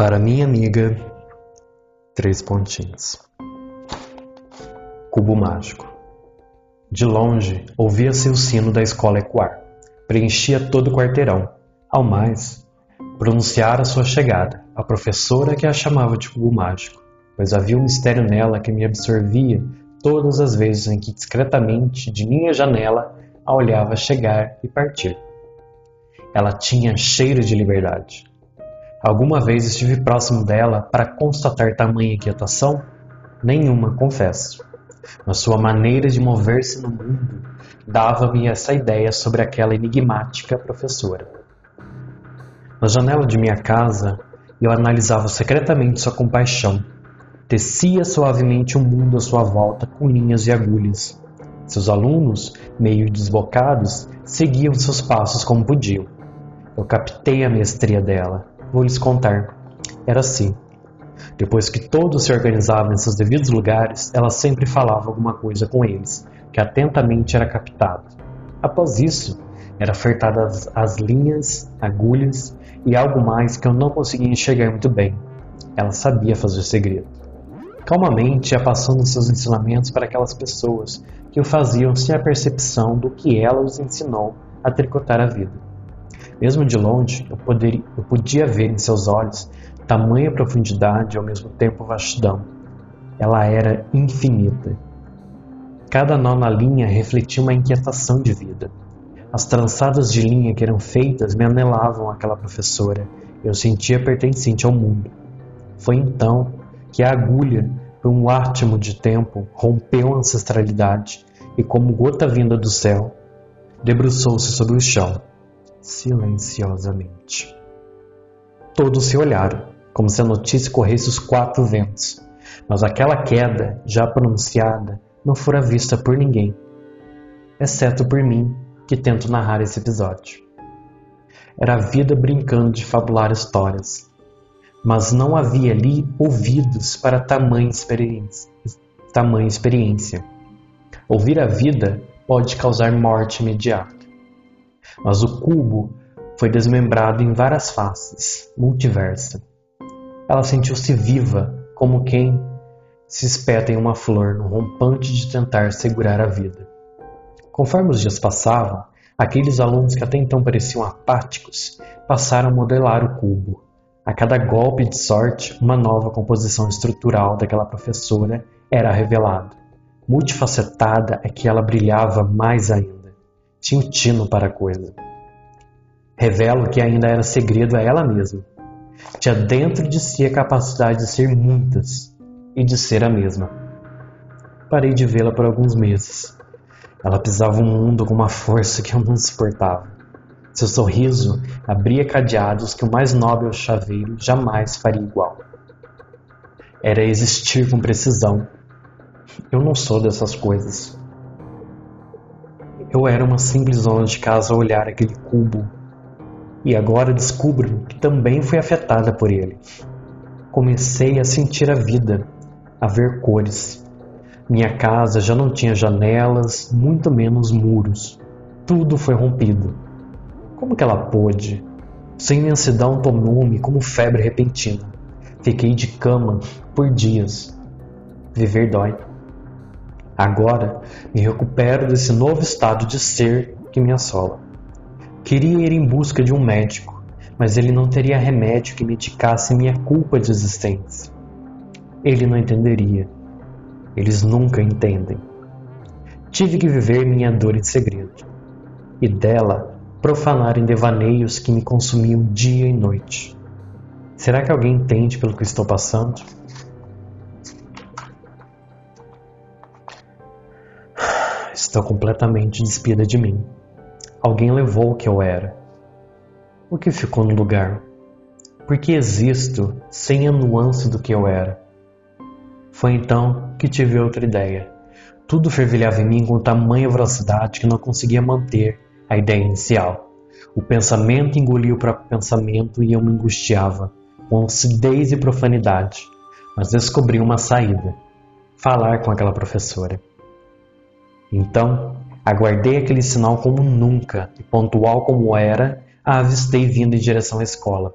Para minha amiga, três pontinhos. Cubo mágico. De longe, ouvia-se o sino da escola ecoar. Preenchia todo o quarteirão. Ao mais, pronunciara sua chegada, a professora que a chamava de cubo mágico, pois havia um mistério nela que me absorvia todas as vezes em que discretamente de minha janela a olhava chegar e partir. Ela tinha cheiro de liberdade. Alguma vez estive próximo dela para constatar tamanha inquietação? Nenhuma, confesso. Mas sua maneira de mover-se no mundo dava-me essa ideia sobre aquela enigmática professora. Na janela de minha casa, eu analisava secretamente sua compaixão. Tecia suavemente o mundo à sua volta com linhas e agulhas. Seus alunos, meio desbocados, seguiam seus passos como podiam. Eu captei a mestria dela, Vou lhes contar. Era assim. Depois que todos se organizavam em seus devidos lugares, ela sempre falava alguma coisa com eles, que atentamente era captado. Após isso, era apertada as, as linhas, agulhas e algo mais que eu não conseguia enxergar muito bem. Ela sabia fazer segredo. Calmamente ia passando seus ensinamentos para aquelas pessoas que o faziam sem a percepção do que ela os ensinou a tricotar a vida. Mesmo de longe, eu, poderia, eu podia ver em seus olhos tamanha profundidade e ao mesmo tempo vastidão. Ela era infinita. Cada nó na linha refletia uma inquietação de vida. As trançadas de linha que eram feitas me anelavam àquela professora. Eu sentia pertencente ao mundo. Foi então que a agulha, por um átimo de tempo, rompeu a ancestralidade e, como gota vinda do céu, debruçou-se sobre o chão silenciosamente. Todos se olharam, como se a notícia corresse os quatro ventos, mas aquela queda, já pronunciada, não fora vista por ninguém, exceto por mim, que tento narrar esse episódio. Era a vida brincando de fabular histórias, mas não havia ali ouvidos para tamanha experiência. Tamanha experiência. Ouvir a vida pode causar morte imediata mas o cubo foi desmembrado em várias faces, multiversa. Ela sentiu-se viva, como quem se espeta em uma flor no rompante de tentar segurar a vida. Conforme os dias passavam, aqueles alunos que até então pareciam apáticos passaram a modelar o cubo. A cada golpe de sorte, uma nova composição estrutural daquela professora era revelada. Multifacetada é que ela brilhava mais ainda tinha um tino para a coisa. Revelo que ainda era segredo a ela mesma. Tinha dentro de si a capacidade de ser muitas e de ser a mesma. Parei de vê-la por alguns meses. Ela pisava o mundo com uma força que eu não suportava. Seu sorriso abria cadeados que o mais nobre chaveiro jamais faria igual. Era existir com precisão. Eu não sou dessas coisas. Eu era uma simples dona de casa a olhar aquele cubo e agora descubro que também fui afetada por ele. Comecei a sentir a vida, a ver cores. Minha casa já não tinha janelas, muito menos muros. Tudo foi rompido. Como que ela pôde? Sua imensidão tomou-me como febre repentina. Fiquei de cama por dias. Viver dói. Agora me recupero desse novo estado de ser que me assola. Queria ir em busca de um médico, mas ele não teria remédio que medicasse minha culpa de existência. Ele não entenderia. Eles nunca entendem. Tive que viver minha dor em segredo, e dela profanar em devaneios que me consumiam dia e noite. Será que alguém entende pelo que estou passando? Estou completamente despida de mim. Alguém levou o que eu era. O que ficou no lugar? Por que existo sem a nuance do que eu era? Foi então que tive outra ideia. Tudo fervilhava em mim com tamanha velocidade que não conseguia manter a ideia inicial. O pensamento engolia o próprio pensamento e eu me angustiava, com acidez e profanidade. Mas descobri uma saída: falar com aquela professora. Então, aguardei aquele sinal como nunca, e pontual como era, a avistei vindo em direção à escola.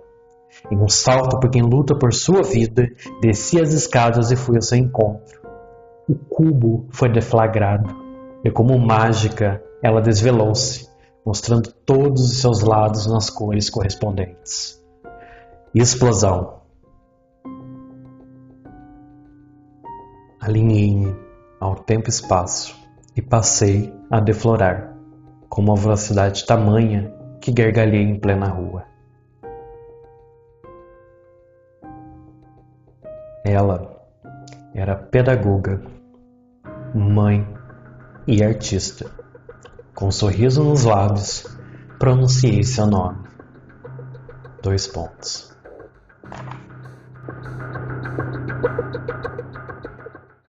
Em um salto por quem luta por sua vida, desci as escadas e fui ao seu encontro. O cubo foi deflagrado e, como mágica, ela desvelou-se, mostrando todos os seus lados nas cores correspondentes. Explosão. Alinhei-me ao tempo e espaço e passei a deflorar, com uma velocidade tamanha que gargalhei em plena rua. Ela era pedagoga, mãe e artista. Com um sorriso nos lábios, pronunciei seu nome. Dois pontos.